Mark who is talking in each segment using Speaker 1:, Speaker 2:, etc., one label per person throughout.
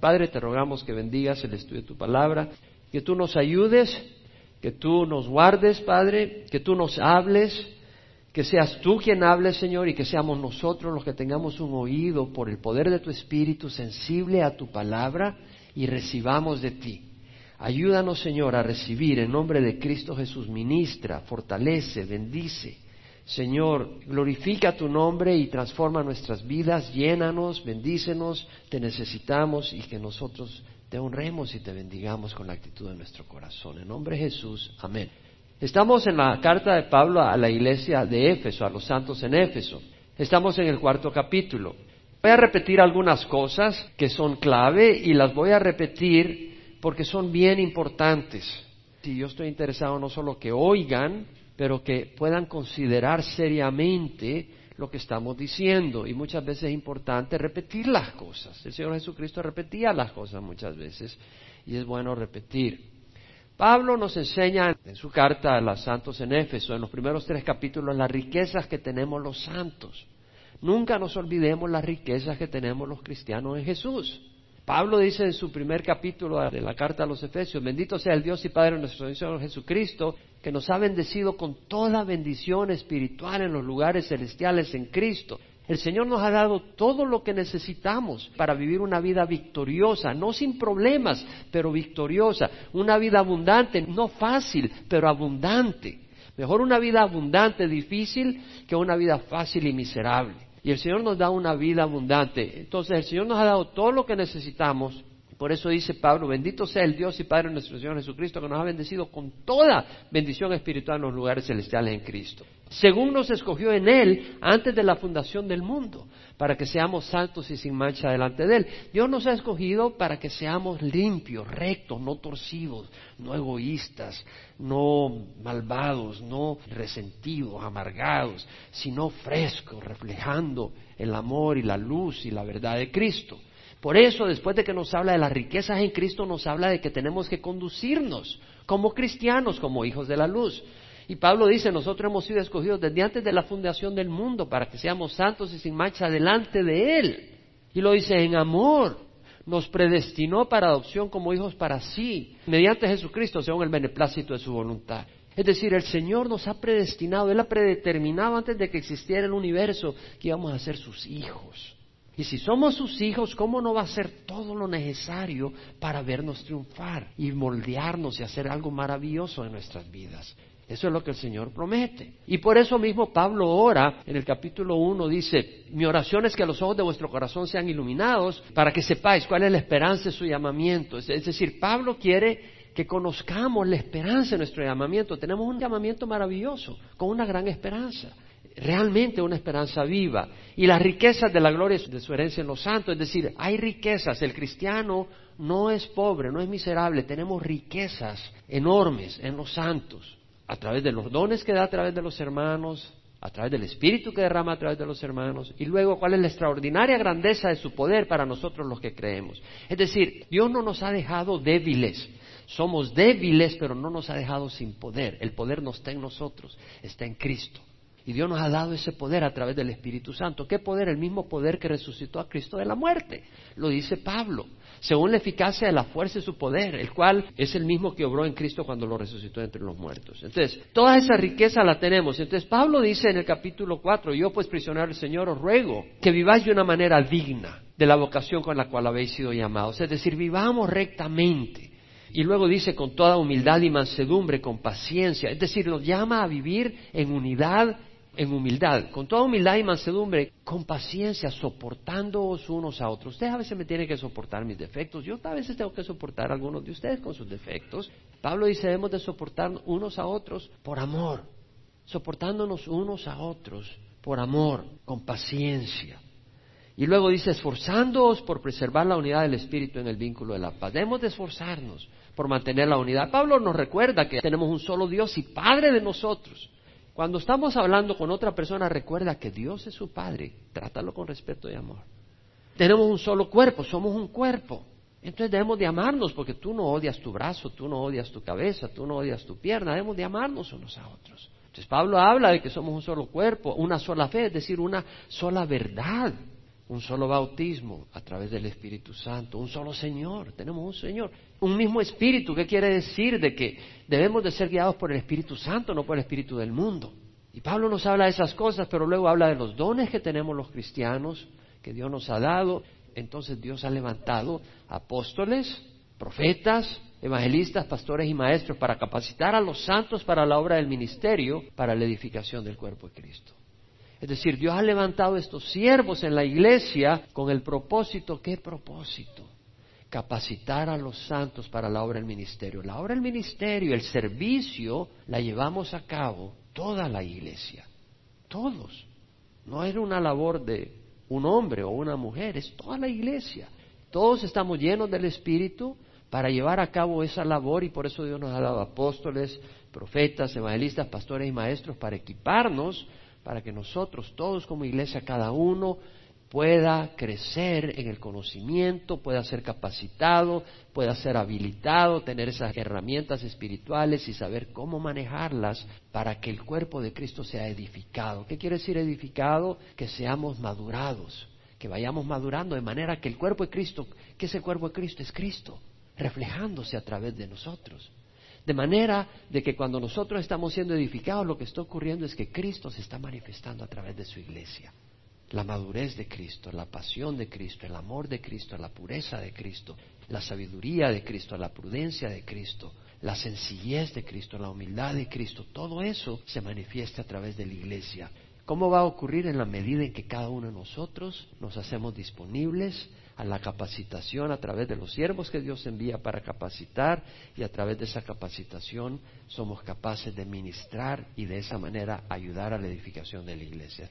Speaker 1: Padre, te rogamos que bendigas el estudio de tu palabra, que tú nos ayudes, que tú nos guardes, Padre, que tú nos hables, que seas tú quien hables, Señor, y que seamos nosotros los que tengamos un oído por el poder de tu Espíritu sensible a tu palabra y recibamos de ti. Ayúdanos, Señor, a recibir en nombre de Cristo Jesús. Ministra, fortalece, bendice. Señor, glorifica tu nombre y transforma nuestras vidas, llénanos, bendícenos, te necesitamos y que nosotros te honremos y te bendigamos con la actitud de nuestro corazón. En nombre de Jesús, amén. Estamos en la carta de Pablo a la iglesia de Éfeso, a los santos en Éfeso. Estamos en el cuarto capítulo. Voy a repetir algunas cosas que son clave y las voy a repetir porque son bien importantes. Si yo estoy interesado no solo que oigan, pero que puedan considerar seriamente lo que estamos diciendo. Y muchas veces es importante repetir las cosas. El Señor Jesucristo repetía las cosas muchas veces y es bueno repetir. Pablo nos enseña en su carta a los santos en Éfeso, en los primeros tres capítulos, las riquezas que tenemos los santos. Nunca nos olvidemos las riquezas que tenemos los cristianos en Jesús. Pablo dice en su primer capítulo de la carta a los Efesios, bendito sea el Dios y Padre de nuestro Señor Jesucristo, que nos ha bendecido con toda bendición espiritual en los lugares celestiales en Cristo. El Señor nos ha dado todo lo que necesitamos para vivir una vida victoriosa, no sin problemas, pero victoriosa, una vida abundante, no fácil, pero abundante. Mejor una vida abundante, difícil, que una vida fácil y miserable. Y el Señor nos da una vida abundante. Entonces el Señor nos ha dado todo lo que necesitamos. Por eso dice Pablo, bendito sea el Dios y Padre de nuestro Señor Jesucristo, que nos ha bendecido con toda bendición espiritual en los lugares celestiales en Cristo según nos escogió en Él antes de la fundación del mundo, para que seamos santos y sin mancha delante de Él. Dios nos ha escogido para que seamos limpios, rectos, no torcidos, no egoístas, no malvados, no resentidos, amargados, sino frescos, reflejando el amor y la luz y la verdad de Cristo. Por eso, después de que nos habla de las riquezas en Cristo, nos habla de que tenemos que conducirnos como cristianos, como hijos de la luz. Y Pablo dice, nosotros hemos sido escogidos desde antes de la fundación del mundo para que seamos santos y sin mancha delante de Él. Y lo dice en amor. Nos predestinó para adopción como hijos para sí, mediante Jesucristo, según el beneplácito de su voluntad. Es decir, el Señor nos ha predestinado, Él ha predeterminado antes de que existiera el universo que íbamos a ser sus hijos. Y si somos sus hijos, ¿cómo no va a ser todo lo necesario para vernos triunfar y moldearnos y hacer algo maravilloso en nuestras vidas? Eso es lo que el Señor promete. Y por eso mismo Pablo ora en el capítulo 1, dice, mi oración es que los ojos de vuestro corazón sean iluminados para que sepáis cuál es la esperanza de su llamamiento. Es decir, Pablo quiere que conozcamos la esperanza de nuestro llamamiento. Tenemos un llamamiento maravilloso, con una gran esperanza realmente una esperanza viva. Y las riquezas de la gloria de su herencia en los santos, es decir, hay riquezas. El cristiano no es pobre, no es miserable, tenemos riquezas enormes en los santos a través de los dones que da a través de los hermanos, a través del Espíritu que derrama a través de los hermanos, y luego cuál es la extraordinaria grandeza de su poder para nosotros los que creemos. Es decir, Dios no nos ha dejado débiles, somos débiles, pero no nos ha dejado sin poder. El poder no está en nosotros, está en Cristo. Y Dios nos ha dado ese poder a través del Espíritu Santo. ¿Qué poder? El mismo poder que resucitó a Cristo de la muerte. Lo dice Pablo según la eficacia de la fuerza de su poder, el cual es el mismo que obró en Cristo cuando lo resucitó entre los muertos. Entonces, toda esa riqueza la tenemos. Entonces, Pablo dice en el capítulo 4, yo pues prisionero del Señor os ruego que viváis de una manera digna de la vocación con la cual habéis sido llamados. Es decir, vivamos rectamente. Y luego dice con toda humildad y mansedumbre, con paciencia. Es decir, nos llama a vivir en unidad en humildad, con toda humildad y mansedumbre, con paciencia, soportándoos unos a otros. Usted a veces me tiene que soportar mis defectos, yo a veces tengo que soportar a algunos de ustedes con sus defectos. Pablo dice, debemos de soportar unos a otros por amor, soportándonos unos a otros por amor, con paciencia. Y luego dice, esforzándoos por preservar la unidad del Espíritu en el vínculo de la paz. Debemos de esforzarnos por mantener la unidad. Pablo nos recuerda que tenemos un solo Dios y Padre de nosotros cuando estamos hablando con otra persona, recuerda que Dios es su Padre. Trátalo con respeto y amor. Tenemos un solo cuerpo, somos un cuerpo. Entonces debemos de amarnos porque tú no odias tu brazo, tú no odias tu cabeza, tú no odias tu pierna, debemos de amarnos unos a otros. Entonces Pablo habla de que somos un solo cuerpo, una sola fe, es decir, una sola verdad. Un solo bautismo a través del Espíritu Santo, un solo Señor, tenemos un Señor, un mismo Espíritu, ¿qué quiere decir? De que debemos de ser guiados por el Espíritu Santo, no por el Espíritu del mundo. Y Pablo nos habla de esas cosas, pero luego habla de los dones que tenemos los cristianos, que Dios nos ha dado. Entonces Dios ha levantado apóstoles, profetas, evangelistas, pastores y maestros para capacitar a los santos para la obra del ministerio, para la edificación del cuerpo de Cristo. Es decir, Dios ha levantado estos siervos en la iglesia con el propósito, ¿qué propósito? Capacitar a los santos para la obra del ministerio. La obra del ministerio, el servicio, la llevamos a cabo toda la iglesia, todos. No era una labor de un hombre o una mujer, es toda la iglesia. Todos estamos llenos del Espíritu para llevar a cabo esa labor y por eso Dios nos ha dado apóstoles, profetas, evangelistas, pastores y maestros para equiparnos para que nosotros todos como iglesia, cada uno pueda crecer en el conocimiento, pueda ser capacitado, pueda ser habilitado, tener esas herramientas espirituales y saber cómo manejarlas para que el cuerpo de Cristo sea edificado. ¿Qué quiere decir edificado? Que seamos madurados, que vayamos madurando de manera que el cuerpo de Cristo, que ese cuerpo de Cristo es Cristo, reflejándose a través de nosotros. De manera de que cuando nosotros estamos siendo edificados, lo que está ocurriendo es que Cristo se está manifestando a través de su iglesia. La madurez de Cristo, la pasión de Cristo, el amor de Cristo, la pureza de Cristo, la sabiduría de Cristo, la prudencia de Cristo, la sencillez de Cristo, la humildad de Cristo, todo eso se manifiesta a través de la iglesia. ¿Cómo va a ocurrir en la medida en que cada uno de nosotros nos hacemos disponibles a la capacitación a través de los siervos que Dios envía para capacitar y a través de esa capacitación somos capaces de ministrar y de esa manera ayudar a la edificación de la iglesia.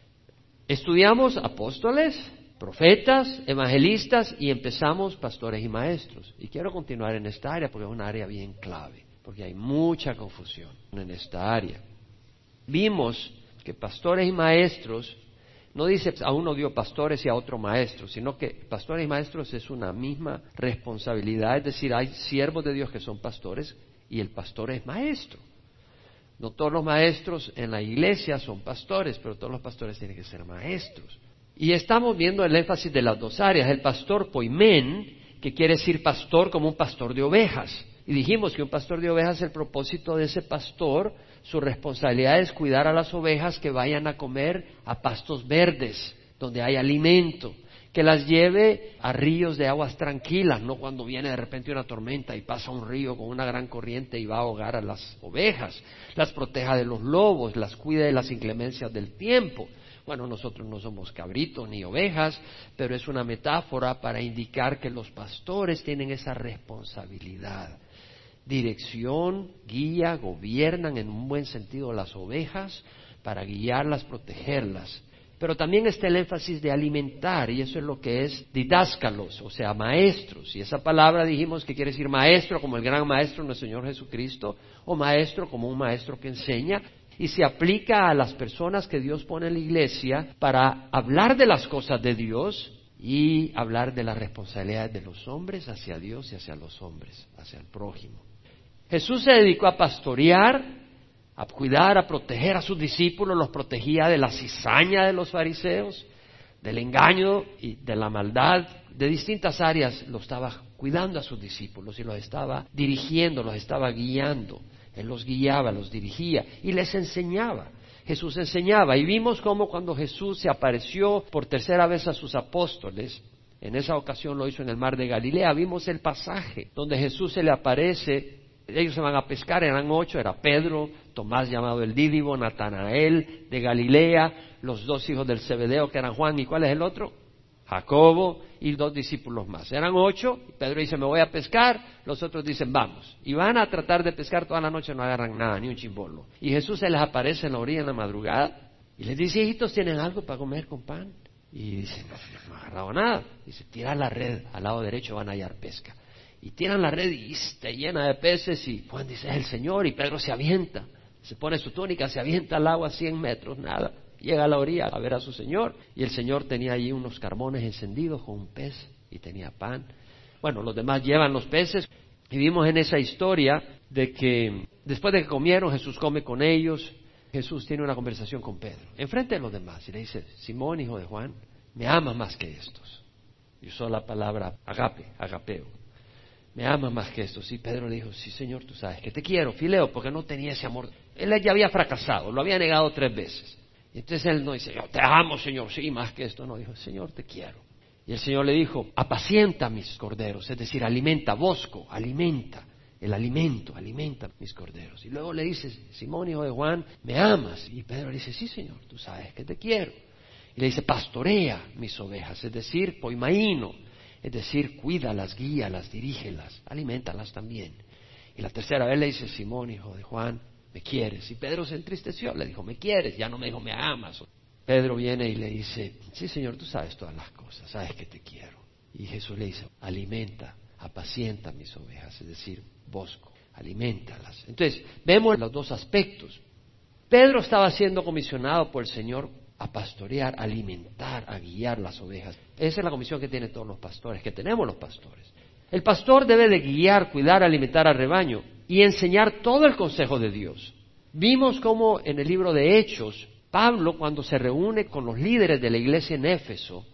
Speaker 1: Estudiamos apóstoles, profetas, evangelistas y empezamos pastores y maestros. Y quiero continuar en esta área porque es una área bien clave, porque hay mucha confusión en esta área. Vimos que pastores y maestros no dice a uno dio pastores y a otro maestros, sino que pastores y maestros es una misma responsabilidad, es decir, hay siervos de Dios que son pastores y el pastor es maestro. No todos los maestros en la iglesia son pastores, pero todos los pastores tienen que ser maestros. Y estamos viendo el énfasis de las dos áreas, el pastor poimen, que quiere decir pastor como un pastor de ovejas. Y dijimos que un pastor de ovejas, el propósito de ese pastor su responsabilidad es cuidar a las ovejas que vayan a comer a pastos verdes, donde hay alimento, que las lleve a ríos de aguas tranquilas, no cuando viene de repente una tormenta y pasa un río con una gran corriente y va a ahogar a las ovejas, las proteja de los lobos, las cuide de las inclemencias del tiempo. Bueno, nosotros no somos cabritos ni ovejas, pero es una metáfora para indicar que los pastores tienen esa responsabilidad dirección, guía, gobiernan en un buen sentido las ovejas para guiarlas, protegerlas. Pero también está el énfasis de alimentar, y eso es lo que es didáscalos, o sea, maestros. Y esa palabra dijimos que quiere decir maestro como el gran maestro nuestro Señor Jesucristo, o maestro como un maestro que enseña, y se aplica a las personas que Dios pone en la iglesia para hablar de las cosas de Dios y hablar de las responsabilidades de los hombres hacia Dios y hacia los hombres, hacia el prójimo. Jesús se dedicó a pastorear, a cuidar, a proteger a sus discípulos, los protegía de la cizaña de los fariseos, del engaño y de la maldad, de distintas áreas, lo estaba cuidando a sus discípulos y los estaba dirigiendo, los estaba guiando. Él los guiaba, los dirigía y les enseñaba. Jesús enseñaba y vimos cómo cuando Jesús se apareció por tercera vez a sus apóstoles, en esa ocasión lo hizo en el mar de Galilea, vimos el pasaje donde Jesús se le aparece ellos se van a pescar, eran ocho, era Pedro, Tomás llamado el Dídivo, Natanael de Galilea, los dos hijos del Zebedeo que eran Juan y cuál es el otro, Jacobo y dos discípulos más. Eran ocho, Pedro dice me voy a pescar, los otros dicen vamos. Y van a tratar de pescar toda la noche, no agarran nada, ni un chimbolo. Y Jesús se les aparece en la orilla en la madrugada y les dice, hijitos, ¿tienen algo para comer con pan? Y dicen, no, no he agarrado nada. Dice, tira la red, al lado derecho van a hallar pesca y tiran la red y está llena de peces y Juan dice, es el Señor y Pedro se avienta, se pone su túnica, se avienta al agua a 100 metros, nada, llega a la orilla a ver a su Señor y el Señor tenía allí unos carbones encendidos con un pez y tenía pan. Bueno, los demás llevan los peces y vimos en esa historia de que después de que comieron Jesús come con ellos, Jesús tiene una conversación con Pedro, enfrente de los demás y le dice, Simón, hijo de Juan, me ama más que estos. Y usó la palabra agape, agapeo. Me ama más que estos. Y Pedro le dijo, sí Señor, tú sabes que te quiero, Fileo, porque no tenía ese amor. Él ya había fracasado, lo había negado tres veces. Y entonces él no dice, yo te amo, Señor, sí, más que esto. No, dijo, Señor, te quiero. Y el Señor le dijo, apacienta mis corderos, es decir, alimenta, bosco, alimenta el alimento, alimenta mis corderos. Y luego le dice, Simón, hijo de Juan, ¿me amas? Y Pedro le dice, sí, Señor, tú sabes que te quiero. Y le dice, pastorea mis ovejas, es decir, poimaíno, es decir, cuídalas, guíalas, dirígelas, alimentalas también. Y la tercera vez le dice, Simón, hijo de Juan, ¿me quieres? Y Pedro se entristeció, le dijo, ¿me quieres? Ya no me dijo, ¿me amas? Pedro viene y le dice, sí, Señor, tú sabes todas las cosas, sabes que te quiero. Y Jesús le dice, alimenta, apacienta mis ovejas, es decir, bosco, alimentalas. Entonces, vemos los dos aspectos. Pedro estaba siendo comisionado por el Señor a pastorear, a alimentar, a guiar las ovejas. Esa es la comisión que tienen todos los pastores, que tenemos los pastores. El pastor debe de guiar, cuidar, alimentar al rebaño y enseñar todo el consejo de Dios. Vimos cómo en el libro de Hechos, Pablo, cuando se reúne con los líderes de la iglesia en Éfeso,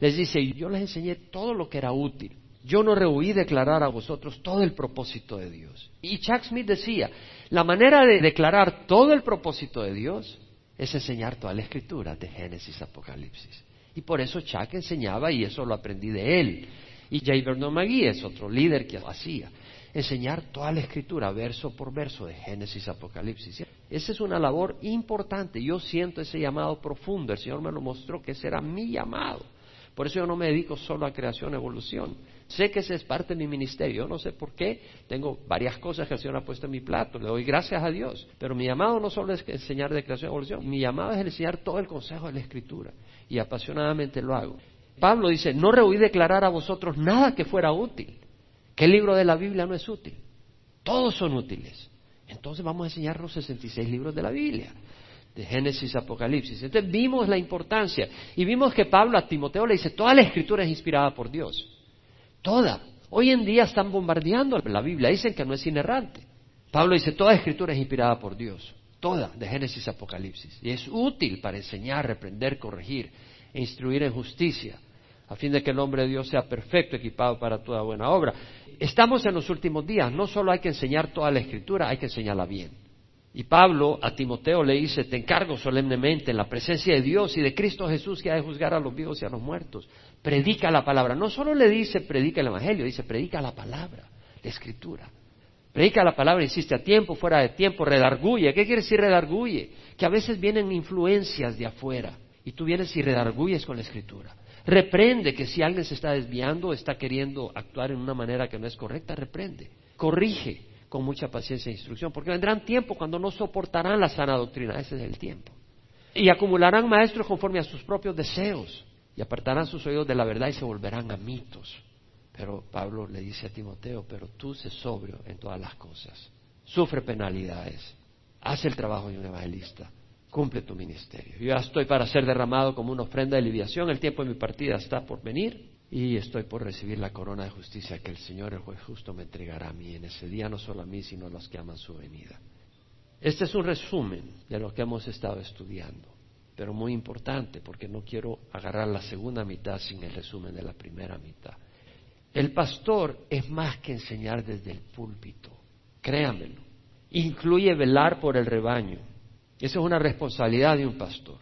Speaker 1: les dice, yo les enseñé todo lo que era útil yo no rehuí declarar a vosotros todo el propósito de Dios. Y Chuck Smith decía, la manera de declarar todo el propósito de Dios es enseñar toda la escritura de Génesis Apocalipsis. Y por eso Chuck enseñaba y eso lo aprendí de él. Y J. Vernon McGee es otro líder que hacía. Enseñar toda la escritura, verso por verso, de Génesis Apocalipsis. Esa es una labor importante. Yo siento ese llamado profundo. El Señor me lo mostró que ese era mi llamado. Por eso yo no me dedico solo a creación, evolución. Sé que ese es parte de mi ministerio. Yo no sé por qué. Tengo varias cosas que el Señor ha puesto en mi plato. Le doy gracias a Dios. Pero mi llamado no solo es enseñar de creación evolución. Mi llamado es enseñar todo el consejo de la Escritura. Y apasionadamente lo hago. Pablo dice, no rehuí declarar a vosotros nada que fuera útil. ¿Qué libro de la Biblia no es útil? Todos son útiles. Entonces vamos a enseñar los 66 libros de la Biblia de Génesis Apocalipsis. Entonces vimos la importancia y vimos que Pablo a Timoteo le dice, toda la escritura es inspirada por Dios. Toda. Hoy en día están bombardeando la Biblia, dicen que no es inerrante. Pablo dice, toda escritura es inspirada por Dios. Toda, de Génesis Apocalipsis. Y es útil para enseñar, reprender, corregir e instruir en justicia, a fin de que el hombre de Dios sea perfecto, equipado para toda buena obra. Estamos en los últimos días, no solo hay que enseñar toda la escritura, hay que enseñarla bien. Y Pablo a Timoteo le dice, te encargo solemnemente en la presencia de Dios y de Cristo Jesús que ha de juzgar a los vivos y a los muertos. Predica la palabra. No solo le dice predica el Evangelio, dice predica la palabra, la Escritura. Predica la palabra, insiste a tiempo, fuera de tiempo, redarguye. ¿Qué quiere decir redarguye? Que a veces vienen influencias de afuera y tú vienes y redarguyes con la Escritura. Reprende que si alguien se está desviando, está queriendo actuar en una manera que no es correcta, reprende. Corrige con mucha paciencia e instrucción, porque vendrán tiempos cuando no soportarán la sana doctrina, ese es el tiempo. Y acumularán maestros conforme a sus propios deseos, y apartarán sus oídos de la verdad y se volverán a mitos. Pero Pablo le dice a Timoteo, pero tú sé sobrio en todas las cosas, sufre penalidades, haz el trabajo de un evangelista, cumple tu ministerio. Yo ya estoy para ser derramado como una ofrenda de liviación, el tiempo de mi partida está por venir, y estoy por recibir la corona de justicia que el Señor, el juez justo, me entregará a mí en ese día, no solo a mí, sino a los que aman su venida. Este es un resumen de lo que hemos estado estudiando, pero muy importante porque no quiero agarrar la segunda mitad sin el resumen de la primera mitad. El pastor es más que enseñar desde el púlpito, créamelo. Incluye velar por el rebaño. Esa es una responsabilidad de un pastor.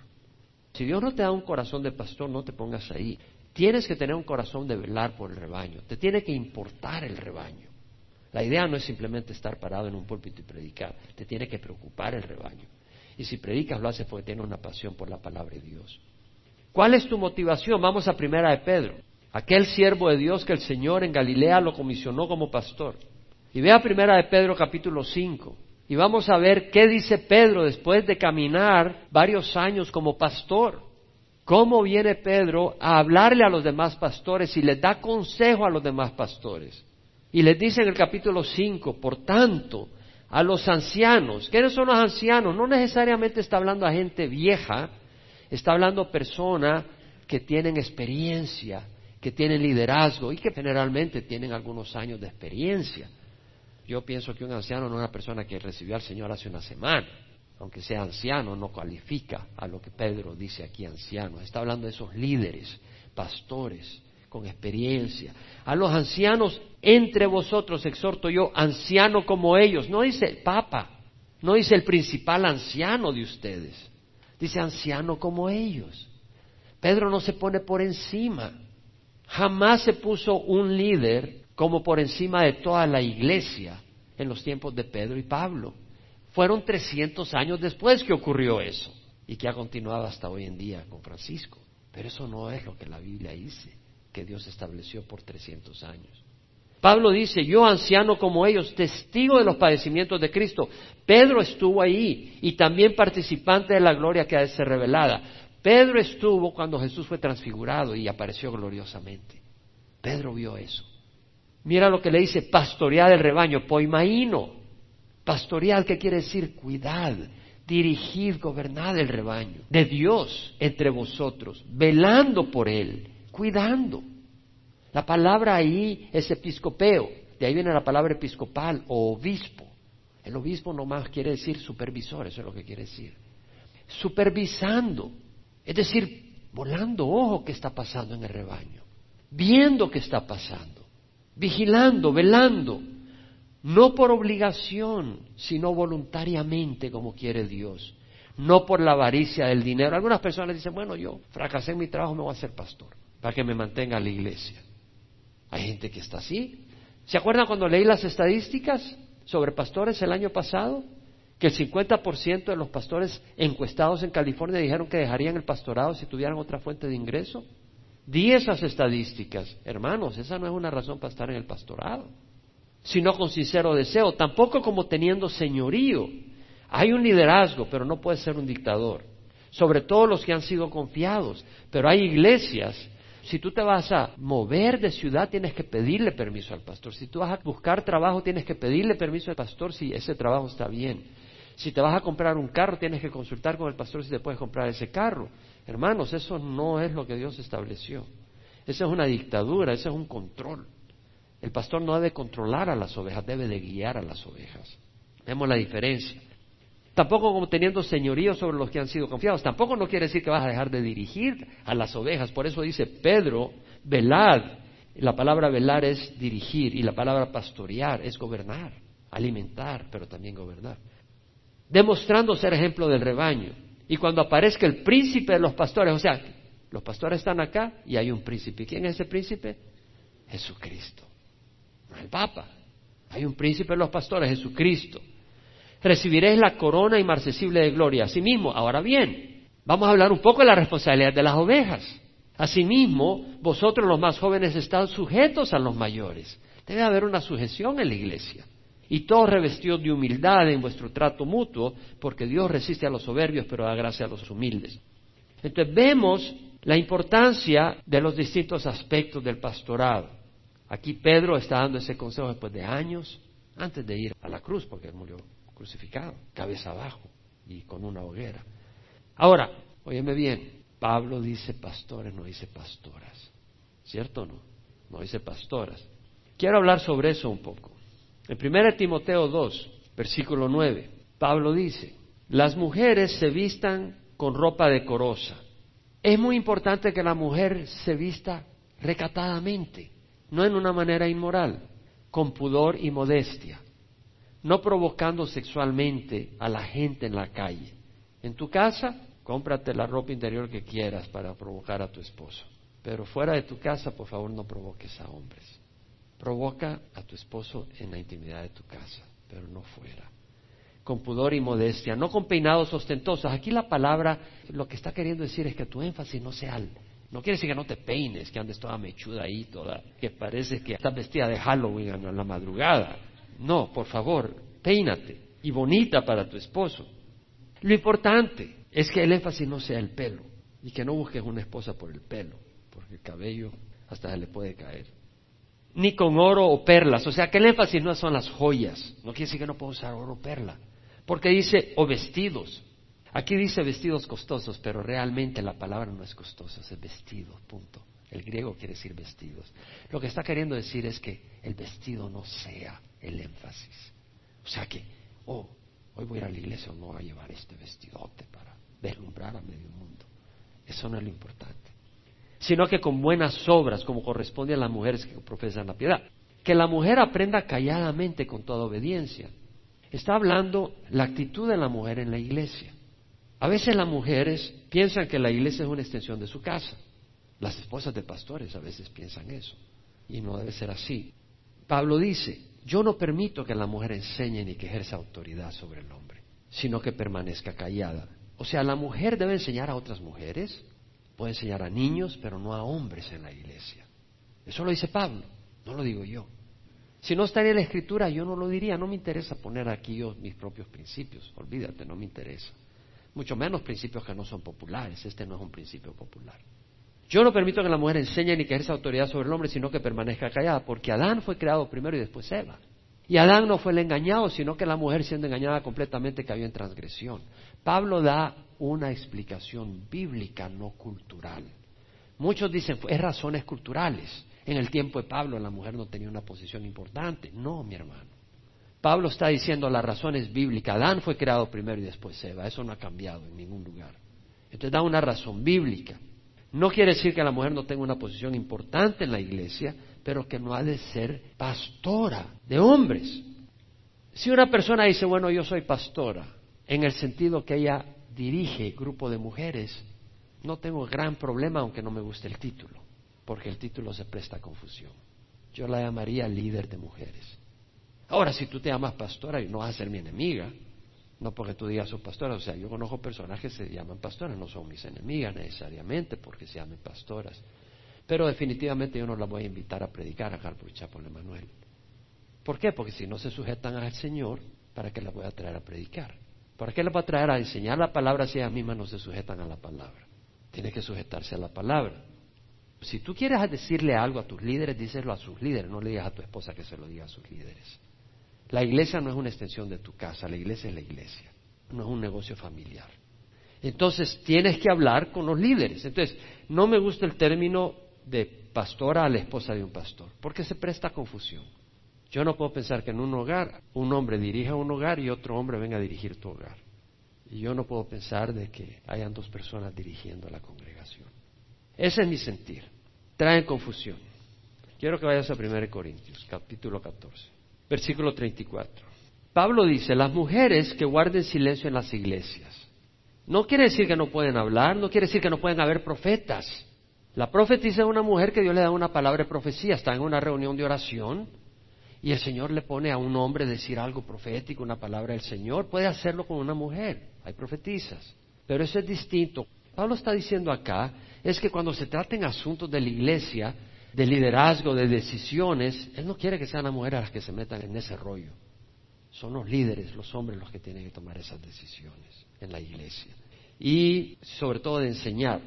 Speaker 1: Si Dios no te da un corazón de pastor, no te pongas ahí. Tienes que tener un corazón de velar por el rebaño, te tiene que importar el rebaño. La idea no es simplemente estar parado en un púlpito y predicar, te tiene que preocupar el rebaño. Y si predicas lo haces porque tienes una pasión por la palabra de Dios. ¿Cuál es tu motivación? Vamos a primera de Pedro, aquel siervo de Dios que el Señor en Galilea lo comisionó como pastor. Y ve a primera de Pedro capítulo 5 y vamos a ver qué dice Pedro después de caminar varios años como pastor cómo viene Pedro a hablarle a los demás pastores y les da consejo a los demás pastores. Y les dice en el capítulo 5, por tanto, a los ancianos, ¿quiénes son los ancianos? No necesariamente está hablando a gente vieja, está hablando a personas que tienen experiencia, que tienen liderazgo y que generalmente tienen algunos años de experiencia. Yo pienso que un anciano no es una persona que recibió al Señor hace una semana. aunque sea anciano, no califica a lo que Pedro dice aquí anciano. Está hablando de esos líderes, pastores, con experiencia. A los ancianos entre vosotros exhorto yo, anciano como ellos. No dice el papa, no dice el principal anciano de ustedes. Dice anciano como ellos. Pedro no se pone por encima. Jamás se puso un líder como por encima de toda la iglesia en los tiempos de Pedro y Pablo. Fueron 300 años después que ocurrió eso y que ha continuado hasta hoy en día con Francisco. Pero eso no es lo que la Biblia dice, que Dios estableció por 300 años. Pablo dice, yo anciano como ellos, testigo de los padecimientos de Cristo. Pedro estuvo ahí y también participante de la gloria que ha de ser revelada. Pedro estuvo cuando Jesús fue transfigurado y apareció gloriosamente. Pedro vio eso. Mira lo que le dice, pastorear el rebaño, poimaíno. Pastorear, ¿qué quiere decir? Cuidad, dirigid, gobernad el rebaño de Dios entre vosotros, velando por él, cuidando. La palabra ahí es episcopeo, de ahí viene la palabra episcopal o obispo. El obispo nomás quiere decir supervisor, eso es lo que quiere decir. Supervisando, es decir, volando ojo qué está pasando en el rebaño, viendo qué está pasando, vigilando, velando, no por obligación, sino voluntariamente como quiere Dios, no por la avaricia del dinero. Algunas personas dicen, bueno, yo fracasé en mi trabajo, me voy a ser pastor, para que me mantenga la iglesia. Hay gente que está así. ¿Se acuerdan cuando leí las estadísticas sobre pastores el año pasado? Que el 50% de los pastores encuestados en California dijeron que dejarían el pastorado si tuvieran otra fuente de ingreso. Di esas estadísticas. Hermanos, esa no es una razón para estar en el pastorado sino con sincero deseo, tampoco como teniendo señorío. Hay un liderazgo, pero no puede ser un dictador, sobre todo los que han sido confiados. Pero hay iglesias, si tú te vas a mover de ciudad, tienes que pedirle permiso al pastor. Si tú vas a buscar trabajo, tienes que pedirle permiso al pastor si ese trabajo está bien. Si te vas a comprar un carro, tienes que consultar con el pastor si te puedes comprar ese carro. Hermanos, eso no es lo que Dios estableció. Esa es una dictadura, ese es un control. El pastor no debe controlar a las ovejas, debe de guiar a las ovejas. Vemos la diferencia. Tampoco como teniendo señorío sobre los que han sido confiados. Tampoco no quiere decir que vas a dejar de dirigir a las ovejas. Por eso dice Pedro, velad. La palabra velar es dirigir y la palabra pastorear es gobernar, alimentar, pero también gobernar. Demostrando ser ejemplo del rebaño. Y cuando aparezca el príncipe de los pastores, o sea, los pastores están acá y hay un príncipe. ¿Quién es ese príncipe? Jesucristo el Papa. Hay un príncipe de los pastores, Jesucristo. Recibiréis la corona inmarcesible de gloria. Asimismo, ahora bien, vamos a hablar un poco de la responsabilidad de las ovejas. Asimismo, vosotros los más jóvenes están sujetos a los mayores. Debe haber una sujeción en la iglesia. Y todos revestidos de humildad en vuestro trato mutuo, porque Dios resiste a los soberbios, pero da gracia a los humildes. Entonces vemos la importancia de los distintos aspectos del pastorado. Aquí Pedro está dando ese consejo después de años, antes de ir a la cruz, porque él murió crucificado, cabeza abajo y con una hoguera. Ahora, óyeme bien, Pablo dice pastores, no dice pastoras. ¿Cierto o no? No dice pastoras. Quiero hablar sobre eso un poco. En 1 Timoteo 2, versículo 9, Pablo dice, las mujeres se vistan con ropa decorosa. Es muy importante que la mujer se vista recatadamente no en una manera inmoral, con pudor y modestia, no provocando sexualmente a la gente en la calle. En tu casa, cómprate la ropa interior que quieras para provocar a tu esposo, pero fuera de tu casa, por favor, no provoques a hombres. Provoca a tu esposo en la intimidad de tu casa, pero no fuera. Con pudor y modestia, no con peinados ostentosos. Aquí la palabra lo que está queriendo decir es que tu énfasis no sea al no quiere decir que no te peines, que andes toda mechuda ahí, toda, que parece que estás vestida de Halloween a la madrugada. No, por favor, peínate y bonita para tu esposo. Lo importante es que el énfasis no sea el pelo y que no busques una esposa por el pelo, porque el cabello hasta se le puede caer. Ni con oro o perlas, o sea que el énfasis no son las joyas, no quiere decir que no puedo usar oro o perla, porque dice o vestidos, Aquí dice vestidos costosos, pero realmente la palabra no es costosa, es vestido, punto. El griego quiere decir vestidos. Lo que está queriendo decir es que el vestido no sea el énfasis. O sea que, oh, hoy voy a ir a la iglesia o no voy a llevar este vestidote para deslumbrar a medio mundo. Eso no es lo importante. Sino que con buenas obras, como corresponde a las mujeres que profesan la piedad. Que la mujer aprenda calladamente con toda obediencia. Está hablando la actitud de la mujer en la iglesia. A veces las mujeres piensan que la iglesia es una extensión de su casa. Las esposas de pastores a veces piensan eso. Y no debe ser así. Pablo dice, yo no permito que la mujer enseñe ni que ejerza autoridad sobre el hombre, sino que permanezca callada. O sea, la mujer debe enseñar a otras mujeres, puede enseñar a niños, pero no a hombres en la iglesia. Eso lo dice Pablo, no lo digo yo. Si no estaría en la escritura, yo no lo diría, no me interesa poner aquí yo mis propios principios, olvídate, no me interesa. Mucho menos principios que no son populares, este no es un principio popular. Yo no permito que la mujer enseñe ni que ejerza autoridad sobre el hombre, sino que permanezca callada, porque Adán fue creado primero y después Eva. Y Adán no fue el engañado, sino que la mujer siendo engañada completamente cayó en transgresión. Pablo da una explicación bíblica, no cultural. Muchos dicen, es razones culturales. En el tiempo de Pablo la mujer no tenía una posición importante. No, mi hermano. Pablo está diciendo la razón es bíblica. Adán fue creado primero y después Eva. Eso no ha cambiado en ningún lugar. Entonces da una razón bíblica. No quiere decir que la mujer no tenga una posición importante en la iglesia, pero que no ha de ser pastora de hombres. Si una persona dice, bueno, yo soy pastora, en el sentido que ella dirige grupo de mujeres, no tengo gran problema aunque no me guste el título, porque el título se presta a confusión. Yo la llamaría líder de mujeres. Ahora, si tú te llamas pastora, no vas a ser mi enemiga, no porque tú digas sus pastoras, o sea, yo conozco personas que se llaman pastoras, no son mis enemigas necesariamente porque se llamen pastoras. Pero definitivamente yo no las voy a invitar a predicar acá al Chapel Emanuel. ¿Por qué? Porque si no se sujetan al Señor, ¿para qué las voy a traer a predicar? ¿Para qué las voy a traer a enseñar la palabra si ellas mismas no se sujetan a la palabra? Tiene que sujetarse a la palabra. Si tú quieres decirle algo a tus líderes, díselo a sus líderes, no le digas a tu esposa que se lo diga a sus líderes. La iglesia no es una extensión de tu casa, la iglesia es la iglesia, no es un negocio familiar. Entonces tienes que hablar con los líderes. Entonces, no me gusta el término de pastora a la esposa de un pastor, porque se presta confusión. Yo no puedo pensar que en un hogar un hombre dirija un hogar y otro hombre venga a dirigir tu hogar. Y yo no puedo pensar de que hayan dos personas dirigiendo la congregación. Ese es mi sentir. Traen confusión. Quiero que vayas a 1 Corintios, capítulo 14 versículo 34. Pablo dice, las mujeres que guarden silencio en las iglesias. No quiere decir que no pueden hablar, no quiere decir que no pueden haber profetas. La profetisa es una mujer que Dios le da una palabra de profecía, está en una reunión de oración y el Señor le pone a un hombre decir algo profético, una palabra del Señor, puede hacerlo con una mujer, hay profetizas, pero eso es distinto. Pablo está diciendo acá es que cuando se traten asuntos de la iglesia, de liderazgo, de decisiones, Él no quiere que sean las mujeres las que se metan en ese rollo. Son los líderes, los hombres los que tienen que tomar esas decisiones en la iglesia. Y sobre todo de enseñar,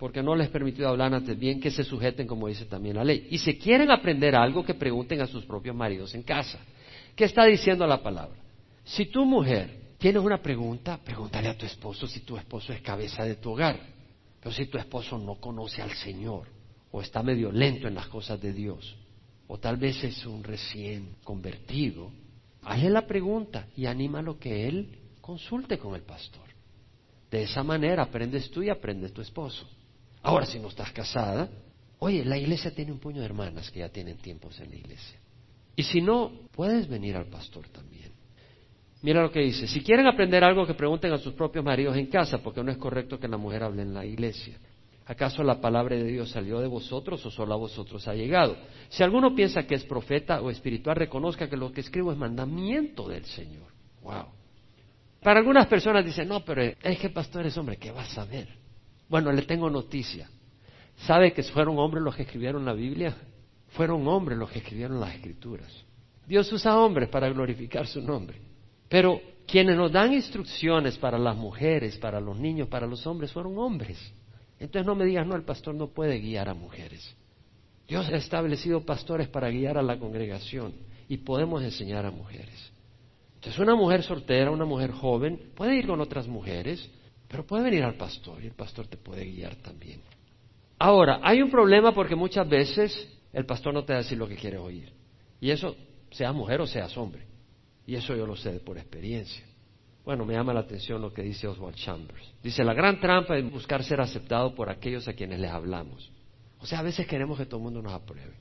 Speaker 1: porque no les he permitido hablar antes bien que se sujeten como dice también la ley. Y si quieren aprender algo, que pregunten a sus propios maridos en casa. ¿Qué está diciendo la palabra? Si tu mujer tienes una pregunta, pregúntale a tu esposo si tu esposo es cabeza de tu hogar. Pero si tu esposo no conoce al Señor, o está medio lento en las cosas de Dios, o tal vez es un recién convertido, hazle la pregunta y lo que él consulte con el pastor. De esa manera aprendes tú y aprendes tu esposo. Ahora, si no estás casada, oye, la iglesia tiene un puño de hermanas que ya tienen tiempos en la iglesia. Y si no, puedes venir al pastor también. Mira lo que dice, si quieren aprender algo que pregunten a sus propios maridos en casa, porque no es correcto que la mujer hable en la iglesia. ¿Acaso la palabra de Dios salió de vosotros o solo a vosotros ha llegado? Si alguno piensa que es profeta o espiritual, reconozca que lo que escribo es mandamiento del Señor. Wow. Para algunas personas dicen, no, pero es que pastor es hombre, ¿qué vas a ver? Bueno, le tengo noticia. ¿Sabe que fueron hombres los que escribieron la Biblia? Fueron hombres los que escribieron las escrituras. Dios usa hombres para glorificar su nombre. Pero quienes nos dan instrucciones para las mujeres, para los niños, para los hombres, fueron hombres. Entonces no me digas, no, el pastor no puede guiar a mujeres. Dios ha establecido pastores para guiar a la congregación y podemos enseñar a mujeres. Entonces una mujer soltera, una mujer joven, puede ir con otras mujeres, pero puede venir al pastor y el pastor te puede guiar también. Ahora, hay un problema porque muchas veces el pastor no te va a decir lo que quiere oír. Y eso, seas mujer o seas hombre. Y eso yo lo sé por experiencia. Bueno, me llama la atención lo que dice Oswald Chambers. Dice, la gran trampa es buscar ser aceptado por aquellos a quienes les hablamos. O sea, a veces queremos que todo el mundo nos apruebe.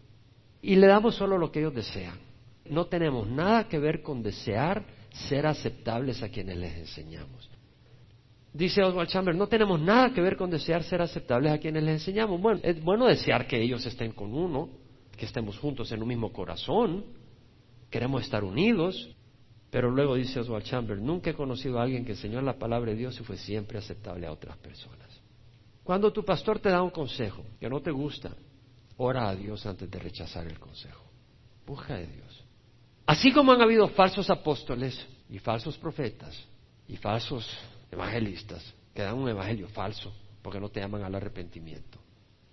Speaker 1: Y le damos solo lo que ellos desean. No tenemos nada que ver con desear ser aceptables a quienes les enseñamos. Dice Oswald Chambers, no tenemos nada que ver con desear ser aceptables a quienes les enseñamos. Bueno, es bueno desear que ellos estén con uno, que estemos juntos en un mismo corazón, queremos estar unidos, pero luego dice Oswald Chambers, nunca he conocido a alguien que enseñó la palabra de Dios y fue siempre aceptable a otras personas. Cuando tu pastor te da un consejo que no te gusta, ora a Dios antes de rechazar el consejo. Busca de Dios. Así como han habido falsos apóstoles y falsos profetas y falsos evangelistas que dan un evangelio falso porque no te llaman al arrepentimiento.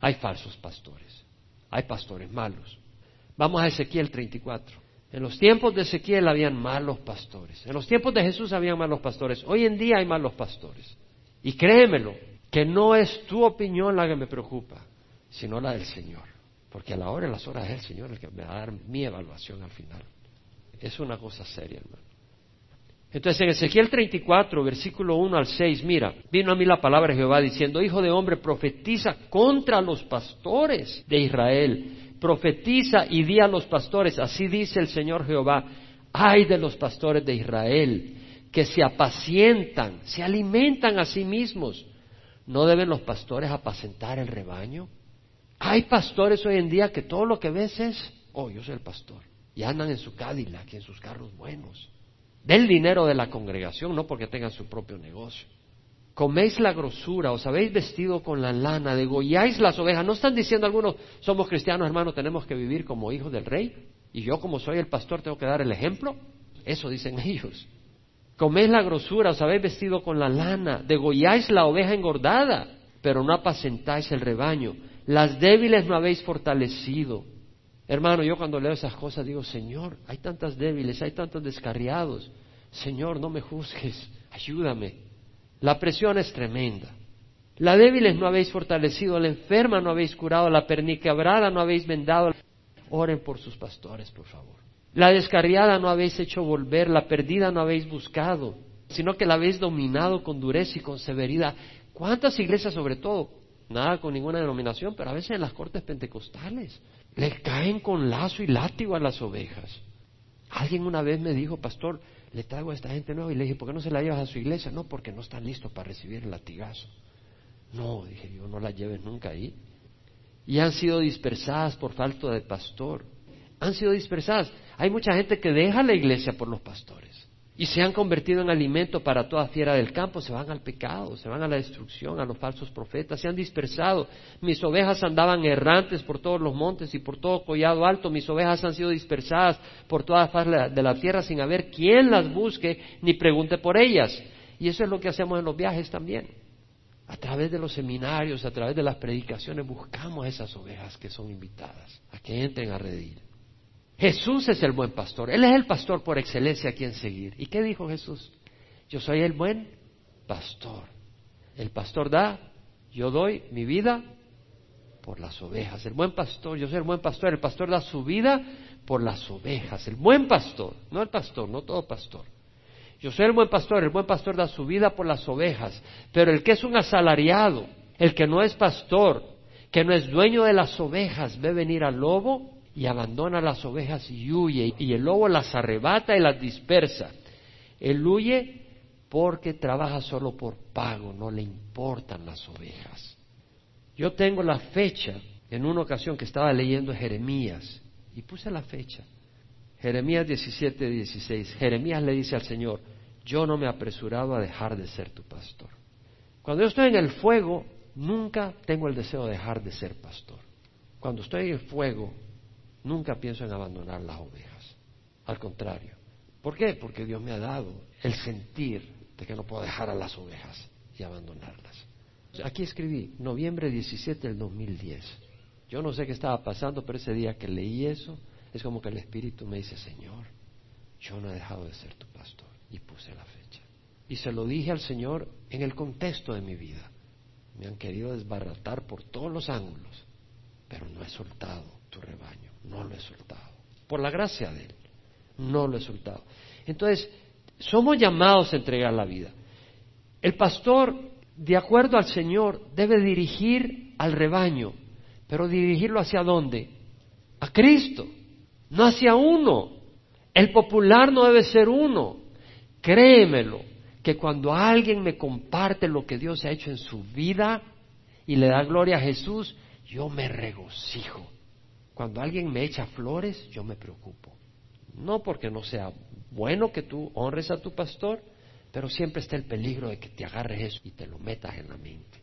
Speaker 1: Hay falsos pastores, hay pastores malos. Vamos a Ezequiel 34. En los tiempos de Ezequiel habían malos pastores. En los tiempos de Jesús habían malos pastores. Hoy en día hay malos pastores. Y créemelo, que no es tu opinión la que me preocupa, sino la del Señor. Porque a la hora y las horas es el Señor el que me va a dar mi evaluación al final. Es una cosa seria, hermano. Entonces en Ezequiel 34, versículo 1 al 6, mira, vino a mí la palabra de Jehová diciendo, Hijo de hombre, profetiza contra los pastores de Israel, profetiza y di a los pastores, así dice el Señor Jehová, ay de los pastores de Israel, que se apacientan, se alimentan a sí mismos. ¿No deben los pastores apacentar el rebaño? Hay pastores hoy en día que todo lo que ves es, oh, yo soy el pastor, y andan en su Cadillac y en sus carros buenos del dinero de la congregación, no porque tengan su propio negocio. Coméis la grosura, os habéis vestido con la lana, degolláis las ovejas. ¿No están diciendo algunos, somos cristianos hermanos, tenemos que vivir como hijos del rey? Y yo como soy el pastor tengo que dar el ejemplo. Eso dicen ellos. Coméis la grosura, os habéis vestido con la lana, degolláis la oveja engordada, pero no apacentáis el rebaño. Las débiles no habéis fortalecido. Hermano, yo cuando leo esas cosas digo, Señor, hay tantas débiles, hay tantos descarriados. Señor, no me juzgues, ayúdame. La presión es tremenda. La débiles no habéis fortalecido, la enferma no habéis curado, la perniquebrada no habéis vendado. Oren por sus pastores, por favor. La descarriada no habéis hecho volver, la perdida no habéis buscado, sino que la habéis dominado con dureza y con severidad. ¿Cuántas iglesias, sobre todo, nada con ninguna denominación, pero a veces en las cortes pentecostales, le caen con lazo y látigo a las ovejas. Alguien una vez me dijo, pastor, le traigo a esta gente nueva y le dije, ¿por qué no se la llevas a su iglesia? No, porque no están listos para recibir el latigazo. No, dije yo, no la lleves nunca ahí. Y han sido dispersadas por falta de pastor. Han sido dispersadas. Hay mucha gente que deja la iglesia por los pastores y se han convertido en alimento para toda fiera del campo, se van al pecado, se van a la destrucción, a los falsos profetas, se han dispersado. Mis ovejas andaban errantes por todos los montes y por todo collado alto, mis ovejas han sido dispersadas por toda faz de la tierra sin haber quien las busque ni pregunte por ellas. Y eso es lo que hacemos en los viajes también. A través de los seminarios, a través de las predicaciones, buscamos a esas ovejas que son invitadas a que entren a redir. Jesús es el buen pastor. Él es el pastor por excelencia a quien seguir. ¿Y qué dijo Jesús? Yo soy el buen pastor. El pastor da, yo doy mi vida por las ovejas. El buen pastor, yo soy el buen pastor. El pastor da su vida por las ovejas. El buen pastor, no el pastor, no todo pastor. Yo soy el buen pastor, el buen pastor da su vida por las ovejas. Pero el que es un asalariado, el que no es pastor, que no es dueño de las ovejas, ve venir al lobo y abandona las ovejas y huye, y el lobo las arrebata y las dispersa. Él huye porque trabaja solo por pago, no le importan las ovejas. Yo tengo la fecha en una ocasión que estaba leyendo Jeremías y puse la fecha. Jeremías 17, 16. Jeremías le dice al Señor, yo no me he apresurado a dejar de ser tu pastor. Cuando yo estoy en el fuego, nunca tengo el deseo de dejar de ser pastor. Cuando estoy en el fuego, nunca pienso en abandonar las ovejas. Al contrario. ¿Por qué? Porque Dios me ha dado el sentir de que no puedo dejar a las ovejas y abandonarlas. Aquí escribí, noviembre 17 del 2010. Yo no sé qué estaba pasando, pero ese día que leí eso, es como que el Espíritu me dice, Señor, yo no he dejado de ser tu pastor. Y puse la fecha. Y se lo dije al Señor en el contexto de mi vida. Me han querido desbaratar por todos los ángulos, pero no he soltado tu rebaño no lo he soltado. Por la gracia de Él, no lo he soltado. Entonces, Somos llamados a entregar la vida. El pastor, de acuerdo al Señor, debe dirigir al rebaño, pero dirigirlo hacia dónde? A Cristo, no hacia uno. El popular no debe ser uno. Créemelo, que cuando alguien me comparte lo que Dios ha hecho en su vida y le da gloria a Jesús, yo me regocijo. Cuando alguien me echa flores, yo me preocupo. No porque no sea bueno que tú honres a tu pastor, pero siempre está el peligro de que te agarres eso y te lo metas en la mente.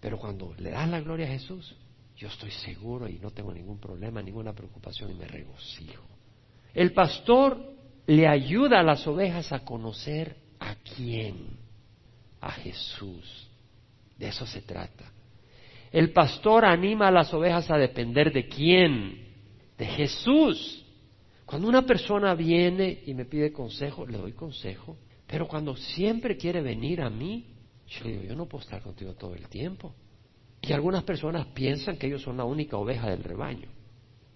Speaker 1: Pero cuando le das la gloria a Jesús, yo estoy seguro y no tengo ningún problema, ninguna preocupación y me regocijo. El pastor le ayuda a las ovejas a conocer a quién, a Jesús. De eso se trata. El pastor anima a las ovejas a depender de quién, de Jesús. Cuando una persona viene y me pide consejo, le doy consejo. Pero cuando siempre quiere venir a mí, yo digo, yo no puedo estar contigo todo el tiempo. Y algunas personas piensan que ellos son la única oveja del rebaño.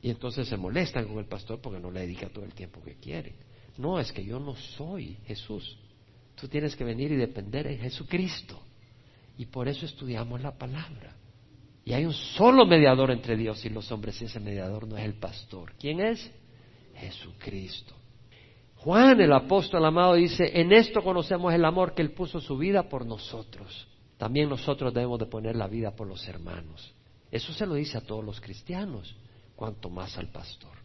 Speaker 1: Y entonces se molestan con el pastor porque no le dedica todo el tiempo que quiere. No, es que yo no soy Jesús. Tú tienes que venir y depender en Jesucristo. Y por eso estudiamos la palabra. Y hay un solo mediador entre Dios y los hombres y ese mediador no es el pastor. ¿Quién es? Jesucristo. Juan, el apóstol amado, dice, en esto conocemos el amor que Él puso su vida por nosotros. También nosotros debemos de poner la vida por los hermanos. Eso se lo dice a todos los cristianos, cuanto más al pastor.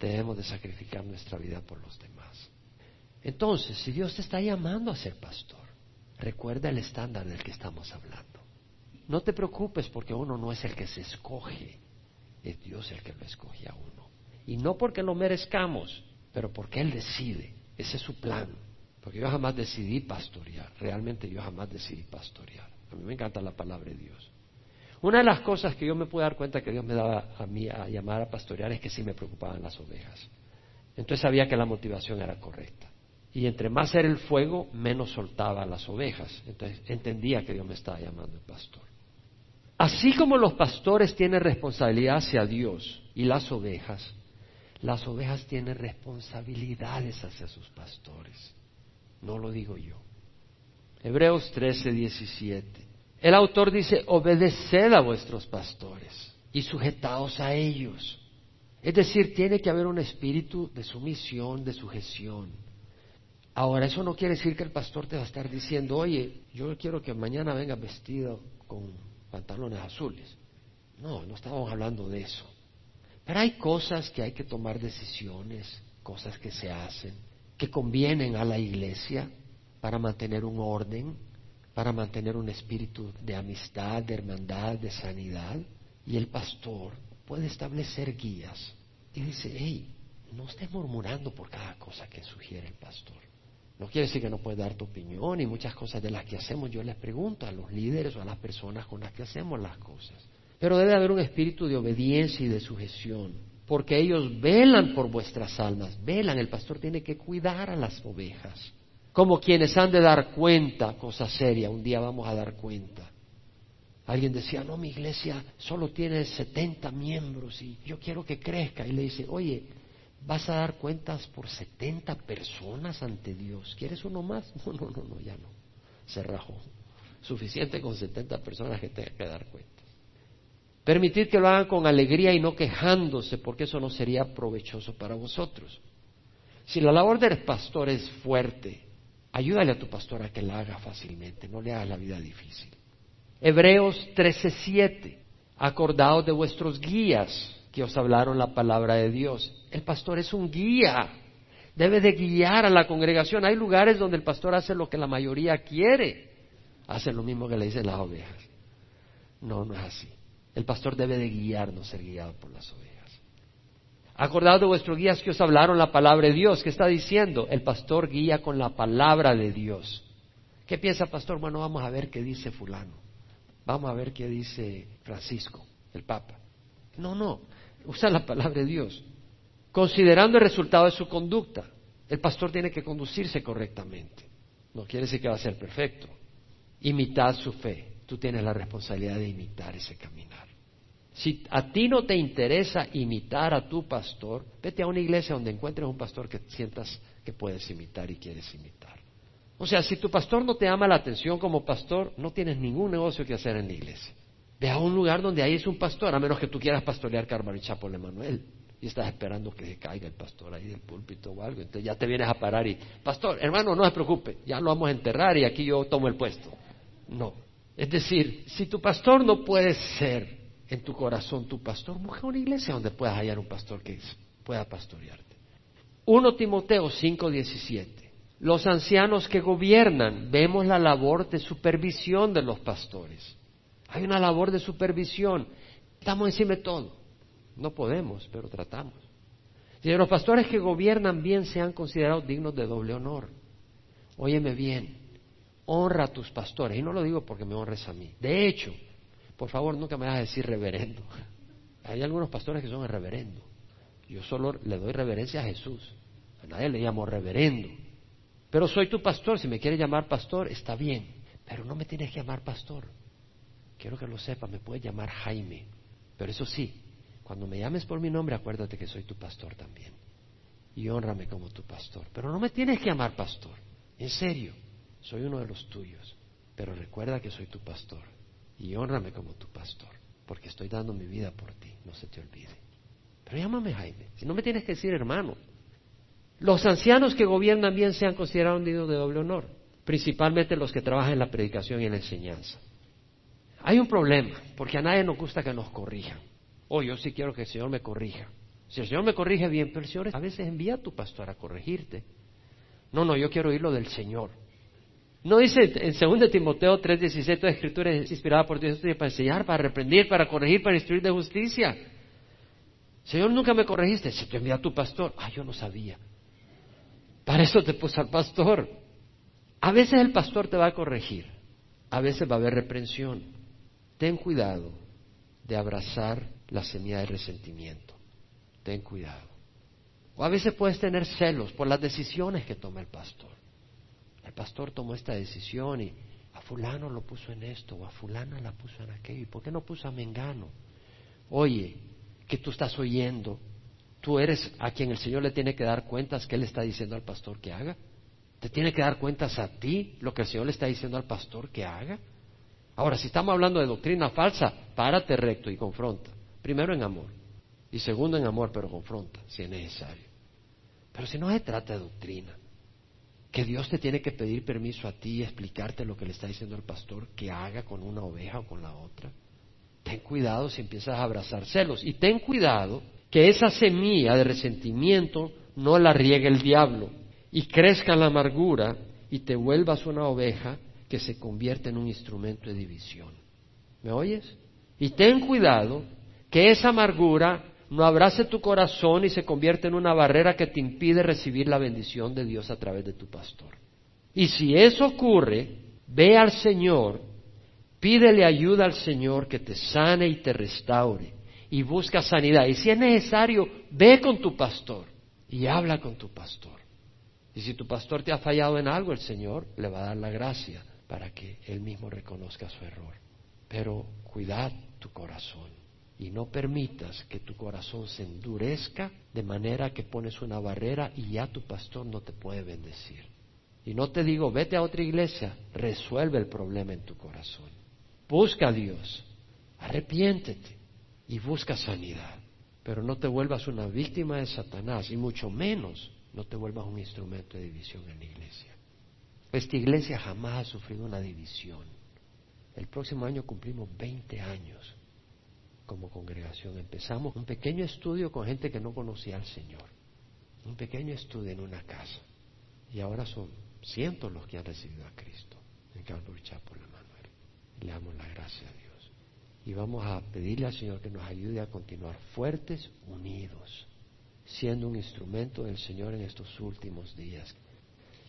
Speaker 1: Debemos de sacrificar nuestra vida por los demás. Entonces, si Dios te está llamando a ser pastor, recuerda el estándar del que estamos hablando. No te preocupes porque uno no es el que se escoge, es Dios el que lo escoge a uno. Y no porque lo merezcamos, pero porque Él decide, ese es su plan. Porque yo jamás decidí pastorear, realmente yo jamás decidí pastorear. A mí me encanta la palabra de Dios. Una de las cosas que yo me pude dar cuenta que Dios me daba a mí a llamar a pastorear es que sí me preocupaban las ovejas. Entonces sabía que la motivación era correcta. Y entre más era el fuego, menos soltaba las ovejas. Entonces entendía que Dios me estaba llamando el pastor. Así como los pastores tienen responsabilidad hacia Dios y las ovejas, las ovejas tienen responsabilidades hacia sus pastores. No lo digo yo. Hebreos 13, 17. El autor dice, obedeced a vuestros pastores y sujetaos a ellos. Es decir, tiene que haber un espíritu de sumisión, de sujeción. Ahora, eso no quiere decir que el pastor te va a estar diciendo, oye, yo quiero que mañana venga vestido con pantalones azules. No, no estamos hablando de eso. Pero hay cosas que hay que tomar decisiones, cosas que se hacen, que convienen a la iglesia para mantener un orden, para mantener un espíritu de amistad, de hermandad, de sanidad. Y el pastor puede establecer guías y dice, hey, no estés murmurando por cada cosa que sugiere el pastor. No quiere decir que no puedes dar tu opinión y muchas cosas de las que hacemos. Yo les pregunto a los líderes o a las personas con las que hacemos las cosas. Pero debe haber un espíritu de obediencia y de sujeción, porque ellos velan por vuestras almas, velan, el pastor tiene que cuidar a las ovejas, como quienes han de dar cuenta, cosa seria, un día vamos a dar cuenta. Alguien decía, no, mi iglesia solo tiene 70 miembros y yo quiero que crezca. Y le dice, oye, ¿vas a dar cuentas por 70 personas ante Dios? ¿Quieres uno más? No, no, no, no, ya no. Se rajó. Suficiente con 70 personas que tenga que dar cuenta. Permitid que lo hagan con alegría y no quejándose, porque eso no sería provechoso para vosotros. Si la labor del pastor es fuerte, ayúdale a tu pastor a que la haga fácilmente, no le hagas la vida difícil. Hebreos 13:7. Acordaos de vuestros guías que os hablaron la palabra de Dios. El pastor es un guía, debe de guiar a la congregación. Hay lugares donde el pastor hace lo que la mayoría quiere, hace lo mismo que le dicen las ovejas. No, no es así. El pastor debe de guiar, no ser guiado por las ovejas. Acordado de vuestros guías que os hablaron la palabra de Dios. ¿Qué está diciendo? El pastor guía con la palabra de Dios. ¿Qué piensa el pastor? Bueno, vamos a ver qué dice fulano. Vamos a ver qué dice Francisco, el Papa. No, no. Usa la palabra de Dios. Considerando el resultado de su conducta. El pastor tiene que conducirse correctamente. No quiere decir que va a ser perfecto. Imitad su fe. Tú tienes la responsabilidad de imitar ese caminar. Si a ti no te interesa imitar a tu pastor, vete a una iglesia donde encuentres un pastor que sientas que puedes imitar y quieres imitar. O sea, si tu pastor no te llama la atención como pastor, no tienes ningún negocio que hacer en la iglesia. Ve a un lugar donde ahí es un pastor, a menos que tú quieras pastorear Carmen y Chapo Emanuel. Y estás esperando que se caiga el pastor ahí del púlpito o algo. Entonces ya te vienes a parar y, pastor, hermano, no se preocupe, ya lo vamos a enterrar y aquí yo tomo el puesto. No. Es decir, si tu pastor no puede ser en tu corazón tu pastor, busca una iglesia donde puedas hallar un pastor que pueda pastorearte. 1 Timoteo 5:17. Los ancianos que gobiernan, vemos la labor de supervisión de los pastores. Hay una labor de supervisión. Estamos encima de todo. No podemos, pero tratamos. Si los pastores que gobiernan bien sean considerados dignos de doble honor. Óyeme bien, honra a tus pastores. Y no lo digo porque me honres a mí. De hecho, por favor, nunca me vas a decir reverendo. Hay algunos pastores que son reverendo. Yo solo le doy reverencia a Jesús. A nadie le llamo reverendo. Pero soy tu pastor. Si me quieres llamar pastor, está bien. Pero no me tienes que llamar pastor. Quiero que lo sepas, me puedes llamar Jaime. Pero eso sí, cuando me llames por mi nombre, acuérdate que soy tu pastor también. Y honrame como tu pastor. Pero no me tienes que llamar pastor. En serio, soy uno de los tuyos. Pero recuerda que soy tu pastor y honrame como tu pastor, porque estoy dando mi vida por ti, no se te olvide. Pero llámame Jaime, si no me tienes que decir hermano. Los ancianos que gobiernan bien sean considerados dignos de doble honor, principalmente los que trabajan en la predicación y en la enseñanza. Hay un problema, porque a nadie nos gusta que nos corrijan. Oh, yo sí quiero que el Señor me corrija. Si el Señor me corrige bien, pero el Señor a veces envía a tu pastor a corregirte. No, no, yo quiero oír lo del Señor. No dice en 2 Timoteo 3:17 toda escritura es inspirada por Dios para enseñar, para reprender, para corregir, para instruir de justicia. Señor, nunca me corregiste. Se te envía a tu pastor. Ah, yo no sabía. Para eso te puso al pastor. A veces el pastor te va a corregir. A veces va a haber reprensión. Ten cuidado de abrazar la semilla de resentimiento. Ten cuidado. O a veces puedes tener celos por las decisiones que toma el pastor el pastor tomó esta decisión y a fulano lo puso en esto o a fulana la puso en aquello. ¿Y por qué no puso a Mengano? Oye, que tú estás oyendo, tú eres a quien el Señor le tiene que dar cuentas que Él está diciendo al pastor que haga. Te tiene que dar cuentas a ti lo que el Señor le está diciendo al pastor que haga. Ahora, si estamos hablando de doctrina falsa, párate recto y confronta. Primero en amor. Y segundo en amor, pero confronta, si es necesario. Pero si no se trata de doctrina, que Dios te tiene que pedir permiso a ti y explicarte lo que le está diciendo el pastor que haga con una oveja o con la otra. Ten cuidado si empiezas a abrazar celos y ten cuidado que esa semilla de resentimiento no la riegue el diablo y crezca la amargura y te vuelvas una oveja que se convierte en un instrumento de división. ¿Me oyes? Y ten cuidado que esa amargura no abrace tu corazón y se convierte en una barrera que te impide recibir la bendición de Dios a través de tu pastor. Y si eso ocurre, ve al Señor, pídele ayuda al Señor que te sane y te restaure y busca sanidad. Y si es necesario, ve con tu pastor y habla con tu pastor. Y si tu pastor te ha fallado en algo, el Señor le va a dar la gracia para que él mismo reconozca su error. Pero cuidad tu corazón y no permitas que tu corazón se endurezca de manera que pones una barrera y ya tu pastor no te puede bendecir. Y no te digo, vete a otra iglesia, resuelve el problema en tu corazón. Busca a Dios, arrepiéntete y busca sanidad. Pero no te vuelvas una víctima de Satanás y mucho menos no te vuelvas un instrumento de división en la iglesia. Esta iglesia jamás ha sufrido una división. El próximo año cumplimos 20 años como congregación. Empezamos un pequeño estudio con gente que no conocía al Señor. Un pequeño estudio en una casa. Y ahora son cientos los que han recibido a Cristo en Calvary Chapel Manuel. Le damos la gracia a Dios. Y vamos a pedirle al Señor que nos ayude a continuar fuertes, unidos, siendo un instrumento del Señor en estos últimos días.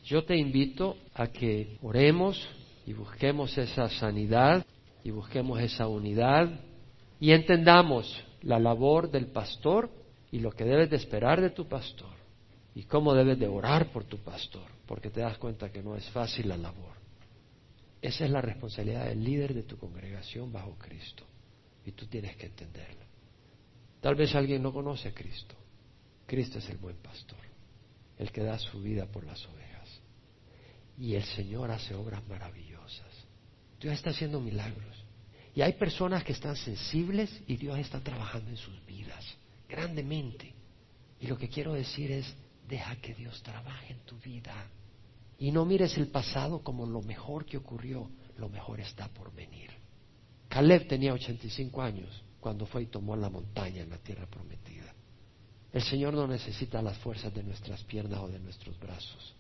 Speaker 1: Yo te invito a que oremos y busquemos esa sanidad y busquemos esa unidad y entendamos la labor del pastor y lo que debes de esperar de tu pastor y cómo debes de orar por tu pastor, porque te das cuenta que no es fácil la labor. Esa es la responsabilidad del líder de tu congregación bajo Cristo y tú tienes que entenderlo. Tal vez alguien no conoce a Cristo. Cristo es el buen pastor, el que da su vida por las ovejas. Y el Señor hace obras maravillosas. Dios está haciendo milagros. Y hay personas que están sensibles y Dios está trabajando en sus vidas grandemente. Y lo que quiero decir es, deja que Dios trabaje en tu vida. Y no mires el pasado como lo mejor que ocurrió, lo mejor está por venir. Caleb tenía 85 años cuando fue y tomó la montaña en la tierra prometida. El Señor no necesita las fuerzas de nuestras piernas o de nuestros brazos.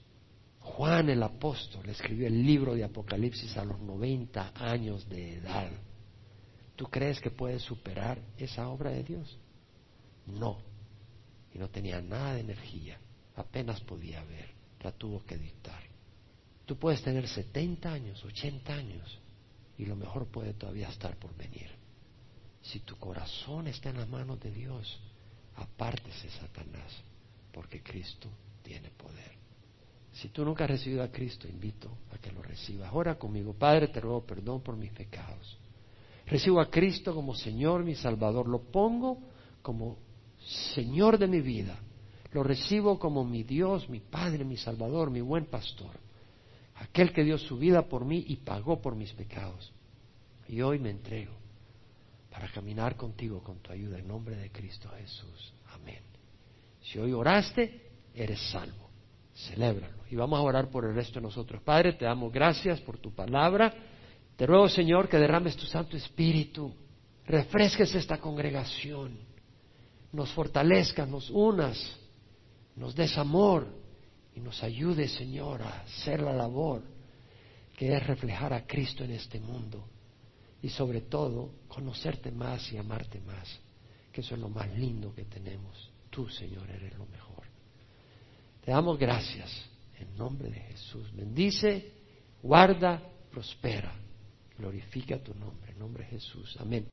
Speaker 1: Juan el apóstol escribió el libro de Apocalipsis a los 90 años de edad. ¿Tú crees que puedes superar esa obra de Dios? No. Y no tenía nada de energía, apenas podía ver, la tuvo que dictar. Tú puedes tener 70 años, 80 años, y lo mejor puede todavía estar por venir. Si tu corazón está en las manos de Dios, apártese Satanás, porque Cristo tiene poder. Si tú nunca has recibido a Cristo, invito a que lo recibas. Ora conmigo, Padre, te ruego perdón por mis pecados. Recibo a Cristo como Señor, mi Salvador. Lo pongo como Señor de mi vida. Lo recibo como mi Dios, mi Padre, mi Salvador, mi buen pastor. Aquel que dio su vida por mí y pagó por mis pecados. Y hoy me entrego para caminar contigo con tu ayuda en nombre de Cristo Jesús. Amén. Si hoy oraste, eres salvo celébralo. Y vamos a orar por el resto de nosotros. Padre, te damos gracias por tu palabra. Te ruego, Señor, que derrames tu Santo Espíritu, refresques esta congregación, nos fortalezcas, nos unas, nos des amor y nos ayude, Señor, a hacer la labor que es reflejar a Cristo en este mundo y sobre todo conocerte más y amarte más, que eso es lo más lindo que tenemos. Tú, Señor, eres lo mejor. Te damos gracias en nombre de Jesús. Bendice, guarda, prospera. Glorifica tu nombre, en nombre de Jesús. Amén.